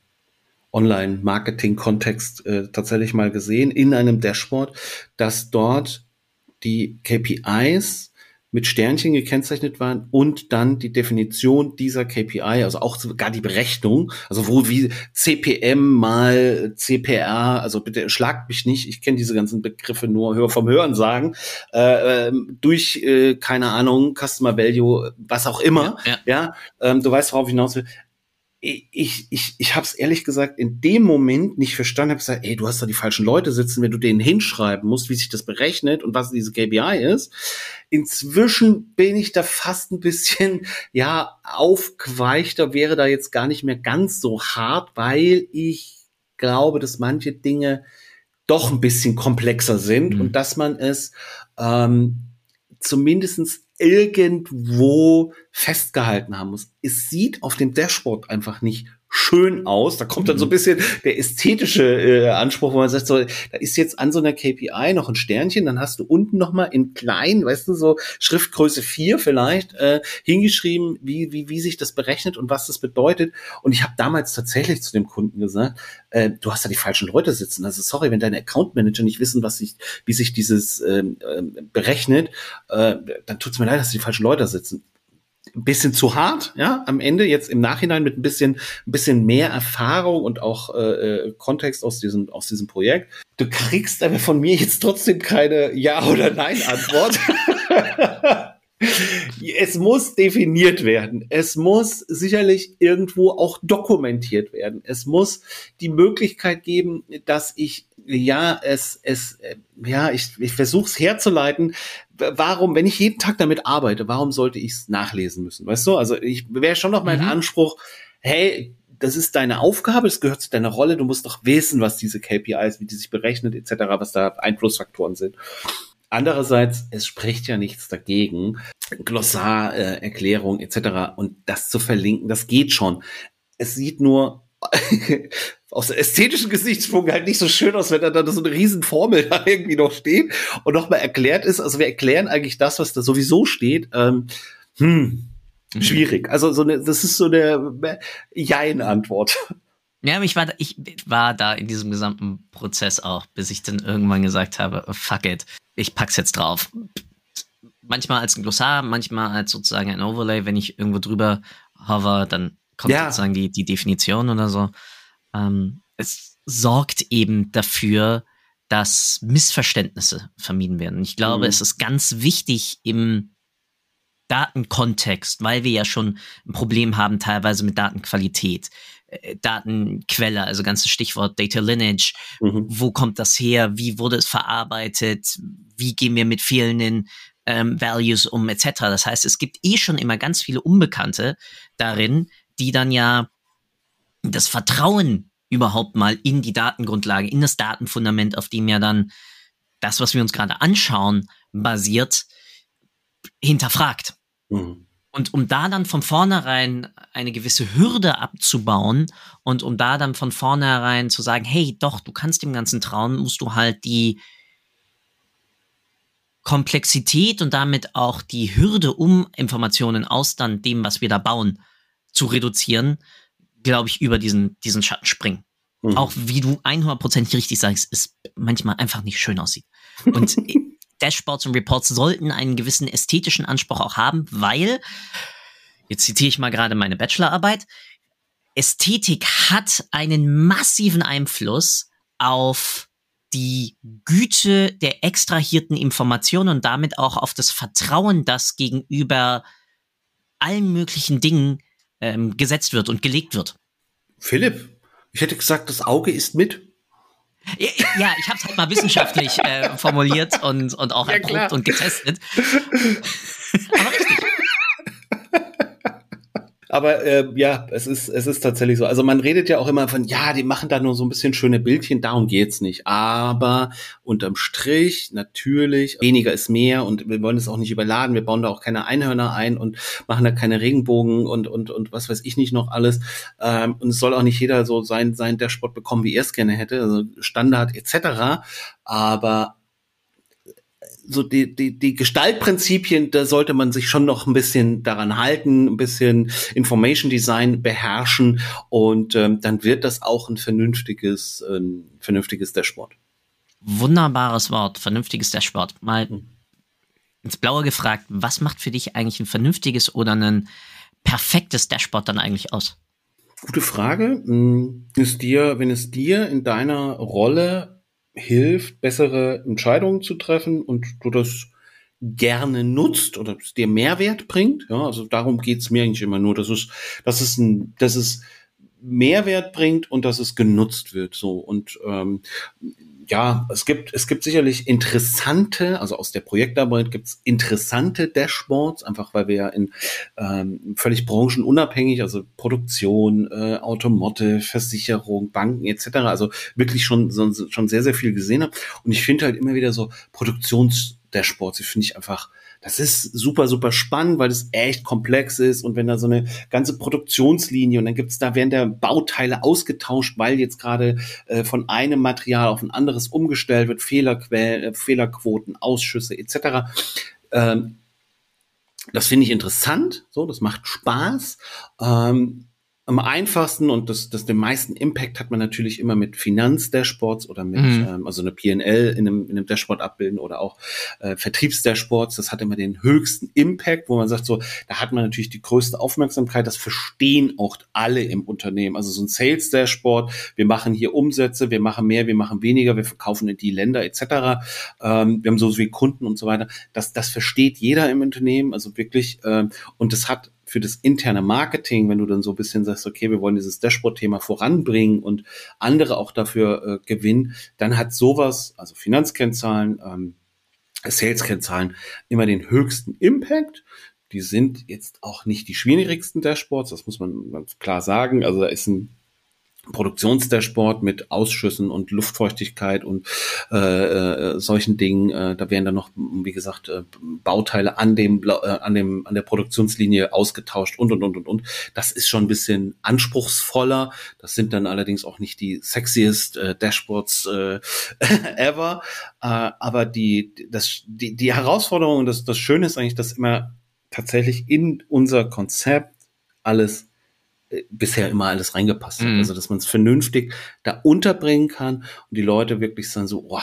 Online-Marketing-Kontext äh, tatsächlich mal gesehen in einem Dashboard, dass dort die KPIs mit Sternchen gekennzeichnet waren und dann die Definition dieser KPI, also auch sogar die Berechnung, also wo wie CPM mal CPR, also bitte schlagt mich nicht, ich kenne diese ganzen Begriffe nur vom Hören sagen, äh, ähm, durch, äh, keine Ahnung, Customer Value, was auch immer, ja, ja. ja ähm, du weißt, worauf ich hinaus will, ich, ich, ich habe es ehrlich gesagt in dem Moment nicht verstanden. Habe gesagt, ey, du hast da die falschen Leute sitzen, wenn du denen hinschreiben musst, wie sich das berechnet und was diese KPI ist. Inzwischen bin ich da fast ein bisschen, ja, aufgeweichter, wäre da jetzt gar nicht mehr ganz so hart, weil ich glaube, dass manche Dinge doch ein bisschen komplexer sind mhm. und dass man es ähm, zumindestens irgendwo festgehalten haben muss. Es sieht auf dem Dashboard einfach nicht schön aus. Da kommt dann so ein mhm. bisschen der ästhetische äh, Anspruch, wo man sagt, so, da ist jetzt an so einer KPI noch ein Sternchen, dann hast du unten nochmal in klein, weißt du, so Schriftgröße 4 vielleicht, äh, hingeschrieben, wie, wie, wie sich das berechnet und was das bedeutet. Und ich habe damals tatsächlich zu dem Kunden gesagt, äh, du hast da die falschen Leute sitzen. Also sorry, wenn deine Account Manager nicht wissen, was sich, wie sich dieses ähm, äh, berechnet, äh, dann tut's mir leid, dass die falschen Leute sitzen bisschen zu hart, ja, am Ende jetzt im Nachhinein mit ein bisschen, ein bisschen mehr Erfahrung und auch äh, äh, Kontext aus diesem, aus diesem Projekt. Du kriegst aber von mir jetzt trotzdem keine Ja- oder Nein-Antwort. es muss definiert werden. Es muss sicherlich irgendwo auch dokumentiert werden. Es muss die Möglichkeit geben, dass ich ja es es ja ich, ich versuche es herzuleiten. Warum, wenn ich jeden Tag damit arbeite, warum sollte ich es nachlesen müssen? Weißt du? Also ich wäre schon noch mein mhm. Anspruch. Hey, das ist deine Aufgabe, es gehört zu deiner Rolle. Du musst doch wissen, was diese KPIs, wie die sich berechnet etc., was da Einflussfaktoren sind. Andererseits, es spricht ja nichts dagegen, Glossar, äh, Erklärung etc. und das zu verlinken, das geht schon. Es sieht nur aus der ästhetischen Gesichtspunkt halt nicht so schön aus, wenn da dann so eine Riesenformel da irgendwie noch steht und nochmal erklärt ist. Also wir erklären eigentlich das, was da sowieso steht. Ähm, hm, mhm. schwierig. Also so eine, das ist so eine Jein-Antwort. Ja, ich war, da, ich war da in diesem gesamten Prozess auch, bis ich dann irgendwann gesagt habe, fuck it, ich pack's jetzt drauf. Manchmal als ein Glossar, manchmal als sozusagen ein Overlay, wenn ich irgendwo drüber hover, dann kommt ja. sozusagen die, die Definition oder so. Ähm, es sorgt eben dafür, dass Missverständnisse vermieden werden. Ich glaube, mhm. es ist ganz wichtig im Datenkontext, weil wir ja schon ein Problem haben teilweise mit Datenqualität. Äh, Datenquelle, also ganzes Stichwort Data Lineage. Mhm. Wo kommt das her? Wie wurde es verarbeitet? Wie gehen wir mit fehlenden ähm, Values um, etc. Das heißt, es gibt eh schon immer ganz viele Unbekannte darin, die dann ja das Vertrauen überhaupt mal in die Datengrundlage, in das Datenfundament, auf dem ja dann das, was wir uns gerade anschauen, basiert, hinterfragt. Mhm. Und um da dann von vornherein eine gewisse Hürde abzubauen und um da dann von vornherein zu sagen, hey, doch, du kannst dem Ganzen trauen, musst du halt die Komplexität und damit auch die Hürde, um Informationen aus dann dem, was wir da bauen, zu reduzieren, glaube ich, über diesen, diesen Schatten springen. Mhm. Auch wie du 100% richtig sagst, es manchmal einfach nicht schön aussieht. Und Dashboards und Reports sollten einen gewissen ästhetischen Anspruch auch haben, weil, jetzt zitiere ich mal gerade meine Bachelorarbeit, Ästhetik hat einen massiven Einfluss auf die Güte der extrahierten Informationen und damit auch auf das Vertrauen, das gegenüber allen möglichen Dingen ähm, gesetzt wird und gelegt wird. Philipp, ich hätte gesagt, das Auge ist mit. Ja, ich habe es halt mal wissenschaftlich äh, formuliert und, und auch ja, erprobt klar. und getestet. Aber richtig. Aber äh, ja, es ist, es ist tatsächlich so. Also man redet ja auch immer von, ja, die machen da nur so ein bisschen schöne Bildchen, darum geht's nicht. Aber unterm Strich natürlich, weniger ist mehr und wir wollen es auch nicht überladen. Wir bauen da auch keine Einhörner ein und machen da keine Regenbogen und, und, und was weiß ich nicht noch alles. Ähm, und es soll auch nicht jeder so sein, sein Dashboard bekommen, wie er es gerne hätte, also Standard etc. Aber so die, die, die Gestaltprinzipien, da sollte man sich schon noch ein bisschen daran halten, ein bisschen Information Design beherrschen und ähm, dann wird das auch ein vernünftiges, äh, vernünftiges Dashboard. Wunderbares Wort, vernünftiges Dashboard. Mal hm. ins Blaue gefragt, was macht für dich eigentlich ein vernünftiges oder ein perfektes Dashboard dann eigentlich aus? Gute Frage. Hm, ist dir, wenn es dir in deiner Rolle hilft, bessere Entscheidungen zu treffen und du das gerne nutzt oder es dir Mehrwert bringt. Ja, also darum geht's mir eigentlich immer nur, dass es, dass es ein, dass es Mehrwert bringt und dass es genutzt wird. So und ähm, ja, es gibt, es gibt sicherlich interessante, also aus der Projektarbeit gibt es interessante Dashboards, einfach weil wir ja in ähm, völlig branchenunabhängig, also Produktion, äh, Automotive, Versicherung, Banken etc., also wirklich schon, schon sehr, sehr viel gesehen haben. Und ich finde halt immer wieder so Produktions-Dashboards, die finde ich einfach das ist super, super spannend, weil es echt komplex ist und wenn da so eine ganze Produktionslinie und dann gibt's da, werden da Bauteile ausgetauscht, weil jetzt gerade äh, von einem Material auf ein anderes umgestellt wird, Fehlerquellen, äh, Fehlerquoten, Ausschüsse etc. Ähm, das finde ich interessant, so, das macht Spaß. Ähm, am einfachsten und das, das den meisten Impact hat man natürlich immer mit Finanzdashboards oder mit, mhm. ähm, also eine PNL in einem, in einem Dashboard abbilden oder auch äh, Vertriebsdashboards. Das hat immer den höchsten Impact, wo man sagt, so, da hat man natürlich die größte Aufmerksamkeit. Das verstehen auch alle im Unternehmen. Also so ein Sales-Dashboard, wir machen hier Umsätze, wir machen mehr, wir machen weniger, wir verkaufen in die Länder etc. Ähm, wir haben so wie Kunden und so weiter. Das, das versteht jeder im Unternehmen, also wirklich. Ähm, und das hat für das interne Marketing, wenn du dann so ein bisschen sagst, okay, wir wollen dieses Dashboard-Thema voranbringen und andere auch dafür äh, gewinnen, dann hat sowas, also Finanzkennzahlen, ähm, Sales-Kennzahlen, immer den höchsten Impact. Die sind jetzt auch nicht die schwierigsten Dashboards, das muss man ganz klar sagen. Also da ist ein Produktionsdashboard mit Ausschüssen und Luftfeuchtigkeit und äh, äh, solchen Dingen. Äh, da werden dann noch, wie gesagt, äh, Bauteile an dem äh, an dem an der Produktionslinie ausgetauscht und und und und und. Das ist schon ein bisschen anspruchsvoller. Das sind dann allerdings auch nicht die sexiest äh, Dashboards äh, ever. Äh, aber die das die die Herausforderung das das Schöne ist eigentlich, dass immer tatsächlich in unser Konzept alles bisher immer alles reingepasst hat. Mhm. Also, dass man es vernünftig da unterbringen kann und die Leute wirklich sagen so, oh,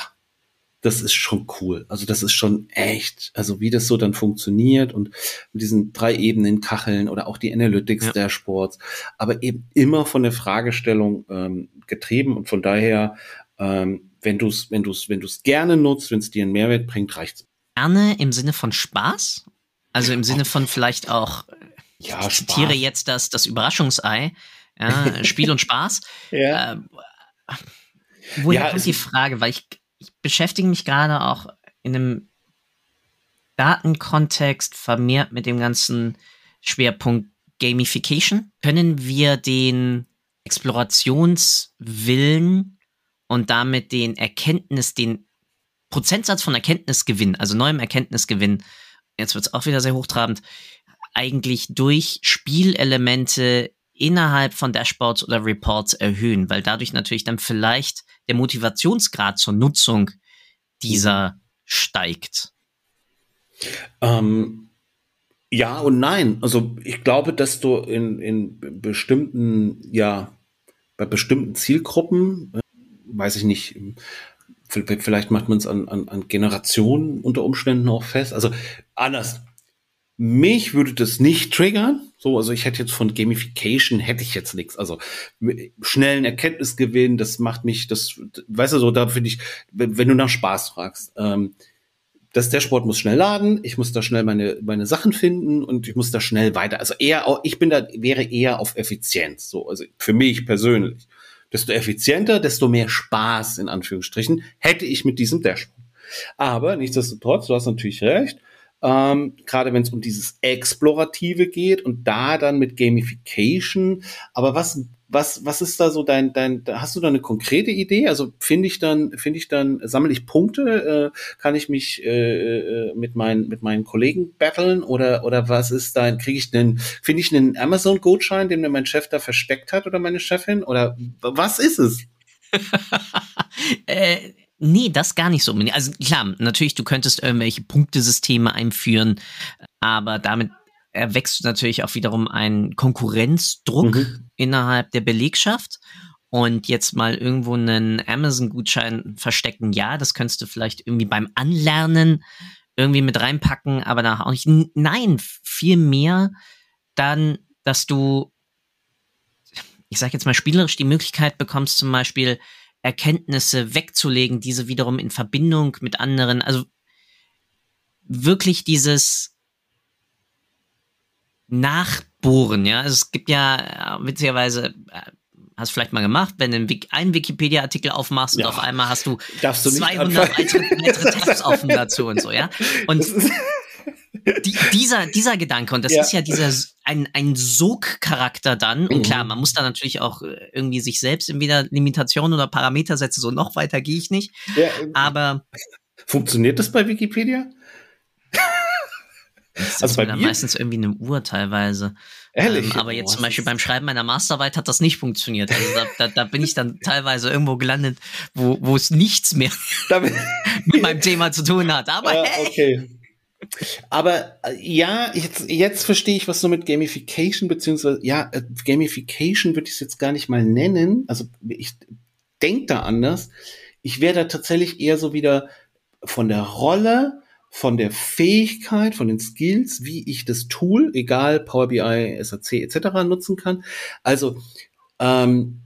das ist schon cool. Also das ist schon echt. Also wie das so dann funktioniert und mit diesen drei Ebenen Kacheln oder auch die Analytics ja. Sports, aber eben immer von der Fragestellung ähm, getrieben und von daher, ähm, wenn du es, wenn du es, wenn du es gerne nutzt, wenn es dir einen Mehrwert bringt, reicht's. Gerne im Sinne von Spaß, also im Sinne von vielleicht auch ja, ich zitiere Spaß. jetzt das, das Überraschungsei. Ja, Spiel und Spaß. ja. Äh, woher ja, kommt die Frage? Weil ich, ich beschäftige mich gerade auch in einem Datenkontext vermehrt mit dem ganzen Schwerpunkt Gamification. Können wir den Explorationswillen und damit den Erkenntnis, den Prozentsatz von Erkenntnisgewinn, also neuem Erkenntnisgewinn, jetzt wird es auch wieder sehr hochtrabend, eigentlich durch Spielelemente innerhalb von Dashboards oder Reports erhöhen, weil dadurch natürlich dann vielleicht der Motivationsgrad zur Nutzung dieser steigt. Ähm, ja und nein. Also ich glaube, dass du in, in bestimmten, ja, bei bestimmten Zielgruppen, äh, weiß ich nicht, vielleicht macht man es an, an, an Generationen unter Umständen auch fest. Also anders. Mich würde das nicht triggern. So, also ich hätte jetzt von Gamification hätte ich jetzt nichts. Also schnellen Erkenntnisgewinn, das macht mich, das, weißt du so, da finde ich, wenn, du nach Spaß fragst, ähm, das Dashboard muss schnell laden, ich muss da schnell meine, meine Sachen finden und ich muss da schnell weiter. Also eher, ich bin da, wäre eher auf Effizienz. So, also für mich persönlich. Desto effizienter, desto mehr Spaß, in Anführungsstrichen, hätte ich mit diesem Dashboard. Aber nichtsdestotrotz, du hast natürlich recht, ähm, gerade wenn es um dieses Explorative geht und da dann mit Gamification. Aber was, was, was ist da so dein, dein, hast du da eine konkrete Idee? Also finde ich dann, finde ich dann, sammle ich Punkte, äh, kann ich mich äh, äh, mit meinen, mit meinen Kollegen battlen oder, oder was ist da, kriege ich einen, finde ich einen Amazon-Gutschein, den mir mein Chef da versteckt hat oder meine Chefin oder was ist es? äh Nee, das gar nicht so. Also klar, natürlich, du könntest irgendwelche Punktesysteme einführen, aber damit erwächst du natürlich auch wiederum einen Konkurrenzdruck mhm. innerhalb der Belegschaft. Und jetzt mal irgendwo einen Amazon-Gutschein verstecken, ja, das könntest du vielleicht irgendwie beim Anlernen irgendwie mit reinpacken, aber da auch nicht. Nein, viel mehr dann, dass du, ich sag jetzt mal spielerisch die Möglichkeit bekommst, zum Beispiel Erkenntnisse wegzulegen, diese wiederum in Verbindung mit anderen, also wirklich dieses Nachbohren, ja. Also es gibt ja äh, witzigerweise, äh, hast du vielleicht mal gemacht, wenn du einen Wikipedia-Artikel aufmachst ja. und auf einmal hast du, du 200 weitere, weitere Tabs offen dazu und so, ja. Und die, dieser, dieser Gedanke, und das ja. ist ja dieser ein, ein Sog-Charakter dann, und klar, mhm. man muss da natürlich auch äh, irgendwie sich selbst entweder Limitationen oder Parameter setzen, so noch weiter gehe ich nicht. Ja, ähm, aber. Funktioniert das bei Wikipedia? Das also bei mir meistens irgendwie eine Uhr teilweise. Ehrlich? Ähm, aber jetzt oh, zum Beispiel beim Schreiben meiner Masterarbeit hat das nicht funktioniert. Also da, da, da bin ich dann teilweise irgendwo gelandet, wo, wo es nichts mehr mit meinem Thema zu tun hat. Aber ja, hey. Okay. Aber äh, ja, jetzt, jetzt verstehe ich, was du mit Gamification, beziehungsweise, ja, äh, Gamification würde ich es jetzt gar nicht mal nennen. Also ich denke da anders. Ich wäre da tatsächlich eher so wieder von der Rolle, von der Fähigkeit, von den Skills, wie ich das Tool, egal Power BI, SAC etc. nutzen kann. Also ähm,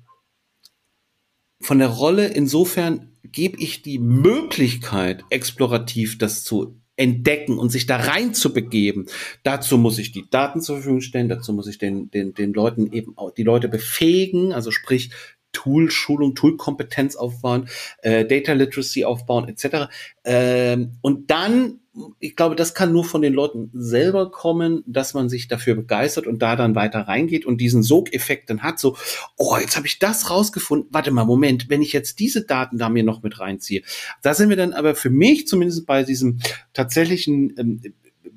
von der Rolle insofern gebe ich die Möglichkeit, explorativ das zu entdecken und sich da rein zu begeben. Dazu muss ich die Daten zur Verfügung stellen, dazu muss ich den, den, den Leuten eben auch die Leute befähigen, also sprich Tool-Schulung, Tool-Kompetenz aufbauen, äh, Data Literacy aufbauen, etc. Ähm, und dann, ich glaube, das kann nur von den Leuten selber kommen, dass man sich dafür begeistert und da dann weiter reingeht und diesen Sogeffekt dann hat, so, oh, jetzt habe ich das rausgefunden. Warte mal, Moment, wenn ich jetzt diese Daten da mir noch mit reinziehe. Da sind wir dann aber für mich zumindest bei diesem tatsächlichen ähm,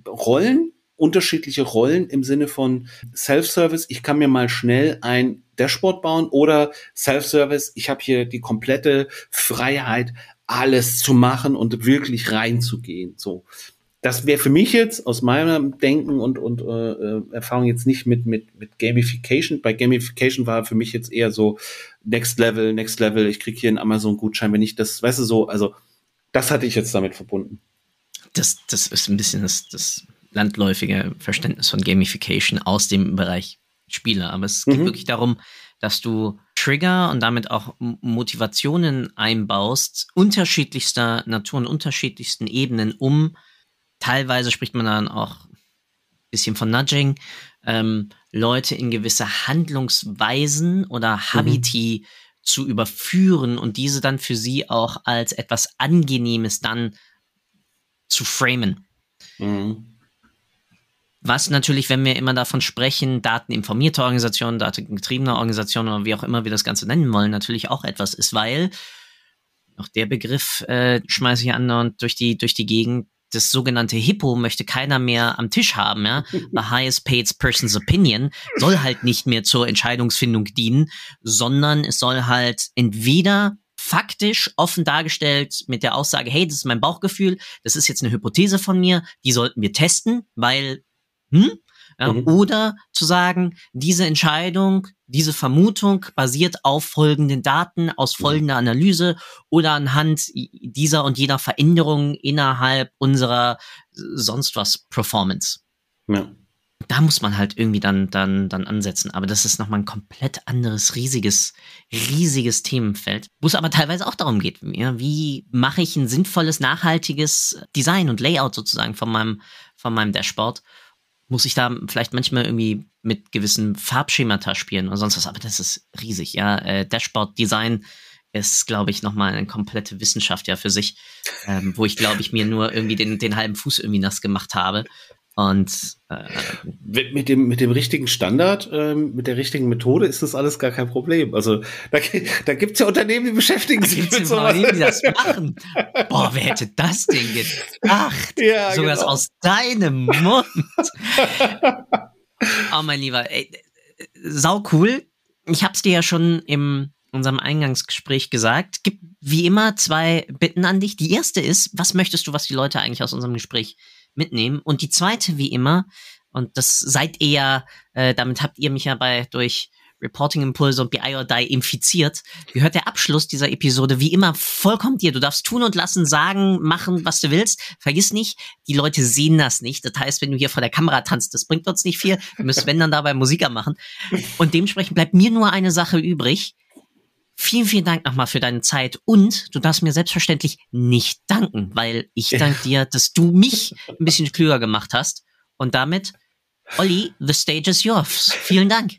Rollen, unterschiedliche Rollen im Sinne von Self-Service. Ich kann mir mal schnell ein Dashboard bauen oder Self-Service. Ich habe hier die komplette Freiheit, alles zu machen und wirklich reinzugehen. So, das wäre für mich jetzt aus meinem Denken und und äh, äh, Erfahrung jetzt nicht mit mit mit Gamification. Bei Gamification war für mich jetzt eher so Next Level, Next Level. Ich kriege hier einen Amazon-Gutschein, wenn ich das, weißt du so. Also das hatte ich jetzt damit verbunden. Das das ist ein bisschen das das landläufige Verständnis von Gamification aus dem Bereich Spiele. Aber es geht mhm. wirklich darum, dass du Trigger und damit auch Motivationen einbaust, unterschiedlichster Natur und unterschiedlichsten Ebenen, um teilweise spricht man dann auch ein bisschen von Nudging, ähm, Leute in gewisse Handlungsweisen oder mhm. Habiti mhm. zu überführen und diese dann für sie auch als etwas Angenehmes dann zu framen. Mhm. Was natürlich, wenn wir immer davon sprechen, dateninformierte Organisationen, datengetriebene Organisationen oder wie auch immer wir das Ganze nennen wollen, natürlich auch etwas ist, weil auch der Begriff äh, schmeiße ich andauernd durch die, durch die Gegend. Das sogenannte Hippo möchte keiner mehr am Tisch haben, ja. The highest paid person's opinion soll halt nicht mehr zur Entscheidungsfindung dienen, sondern es soll halt entweder faktisch offen dargestellt mit der Aussage, hey, das ist mein Bauchgefühl, das ist jetzt eine Hypothese von mir, die sollten wir testen, weil, hm? Mhm. Oder zu sagen, diese Entscheidung, diese Vermutung basiert auf folgenden Daten aus mhm. folgender Analyse oder anhand dieser und jener Veränderungen innerhalb unserer sonst was Performance. Ja da muss man halt irgendwie dann, dann, dann ansetzen. Aber das ist nochmal ein komplett anderes, riesiges, riesiges Themenfeld, wo es aber teilweise auch darum geht, wie mache ich ein sinnvolles, nachhaltiges Design und Layout sozusagen von meinem, von meinem Dashboard. Muss ich da vielleicht manchmal irgendwie mit gewissen Farbschemata spielen oder sonst was, aber das ist riesig, ja. Äh, Dashboard-Design ist, glaube ich, nochmal eine komplette Wissenschaft ja für sich, ähm, wo ich, glaube ich, mir nur irgendwie den, den halben Fuß irgendwie nass gemacht habe. Und äh, mit dem mit dem richtigen Standard, ähm, mit der richtigen Methode ist das alles gar kein Problem. Also da, da gibt's ja Unternehmen, die beschäftigen sich mit sowas. Die das machen. Boah, wer hätte das denn gedacht? Ja, Sogar genau. aus deinem Mund. oh mein Lieber, ey, sau cool. Ich hab's dir ja schon im unserem Eingangsgespräch gesagt. Gibt wie immer zwei Bitten an dich. Die erste ist, was möchtest du, was die Leute eigentlich aus unserem Gespräch mitnehmen. Und die zweite, wie immer, und das seid ihr ja, äh, damit habt ihr mich ja bei durch Reporting Impulse und BI or Die infiziert, gehört der Abschluss dieser Episode wie immer vollkommen dir. Du darfst tun und lassen, sagen, machen, was du willst. Vergiss nicht, die Leute sehen das nicht. Das heißt, wenn du hier vor der Kamera tanzt, das bringt uns nicht viel. Wir müssen, wenn dann dabei Musiker machen. Und dementsprechend bleibt mir nur eine Sache übrig. Vielen, vielen Dank nochmal für deine Zeit und du darfst mir selbstverständlich nicht danken, weil ich danke dir, dass du mich ein bisschen klüger gemacht hast. Und damit, Olli, the stage is yours. Vielen Dank.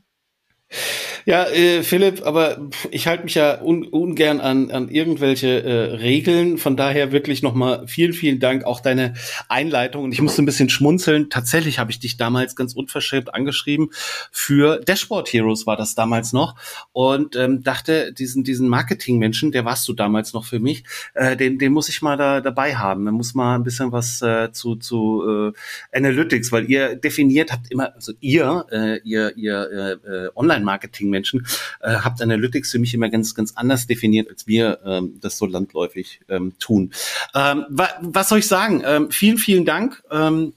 Ja, äh, Philipp, aber ich halte mich ja un ungern an, an irgendwelche äh, Regeln. Von daher wirklich nochmal vielen, vielen Dank. Auch deine Einleitung. Und ich musste ein bisschen schmunzeln. Tatsächlich habe ich dich damals ganz unverschämt angeschrieben. Für Dashboard Heroes war das damals noch. Und ähm, dachte, diesen, diesen Marketing-Menschen, der warst du damals noch für mich, äh, den, den muss ich mal da dabei haben. Da muss mal ein bisschen was äh, zu, zu äh, Analytics, weil ihr definiert habt immer, also ihr, äh, ihr, ihr äh, Online-Marketing Menschen, äh, habt Analytics für mich immer ganz, ganz anders definiert, als wir ähm, das so landläufig ähm, tun. Ähm, wa was soll ich sagen? Ähm, vielen, vielen Dank. Ähm,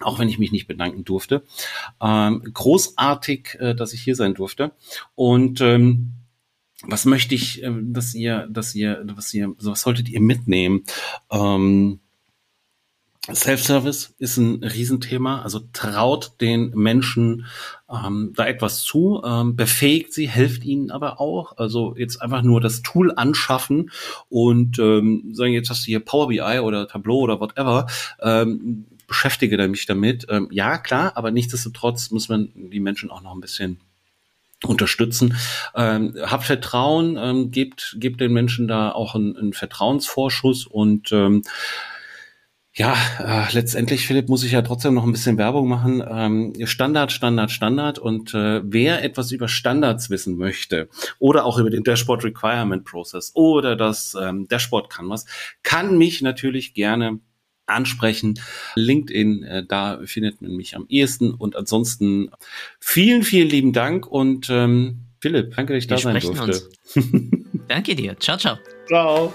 auch wenn ich mich nicht bedanken durfte. Ähm, großartig, äh, dass ich hier sein durfte. Und ähm, was möchte ich, äh, dass ihr, dass ihr, was ihr, was solltet ihr mitnehmen? Ähm, Self-Service ist ein Riesenthema, also traut den Menschen ähm, da etwas zu, ähm, befähigt sie, hilft ihnen aber auch. Also jetzt einfach nur das Tool anschaffen und ähm, sagen, jetzt hast du hier Power BI oder Tableau oder whatever, ähm, beschäftige mich damit. Ähm, ja, klar, aber nichtsdestotrotz muss man die Menschen auch noch ein bisschen unterstützen. Ähm, habt Vertrauen, ähm, gebt, gebt den Menschen da auch einen, einen Vertrauensvorschuss und ähm, ja, äh, letztendlich, Philipp, muss ich ja trotzdem noch ein bisschen Werbung machen. Ähm, Standard, Standard, Standard. Und äh, wer etwas über Standards wissen möchte oder auch über den Dashboard Requirement Process oder das ähm, Dashboard Canvas, kann mich natürlich gerne ansprechen. LinkedIn, äh, da findet man mich am ehesten. Und ansonsten vielen, vielen lieben Dank und ähm, Philipp, danke, dass ich da sein durfte. danke dir. Ciao, ciao. Ciao.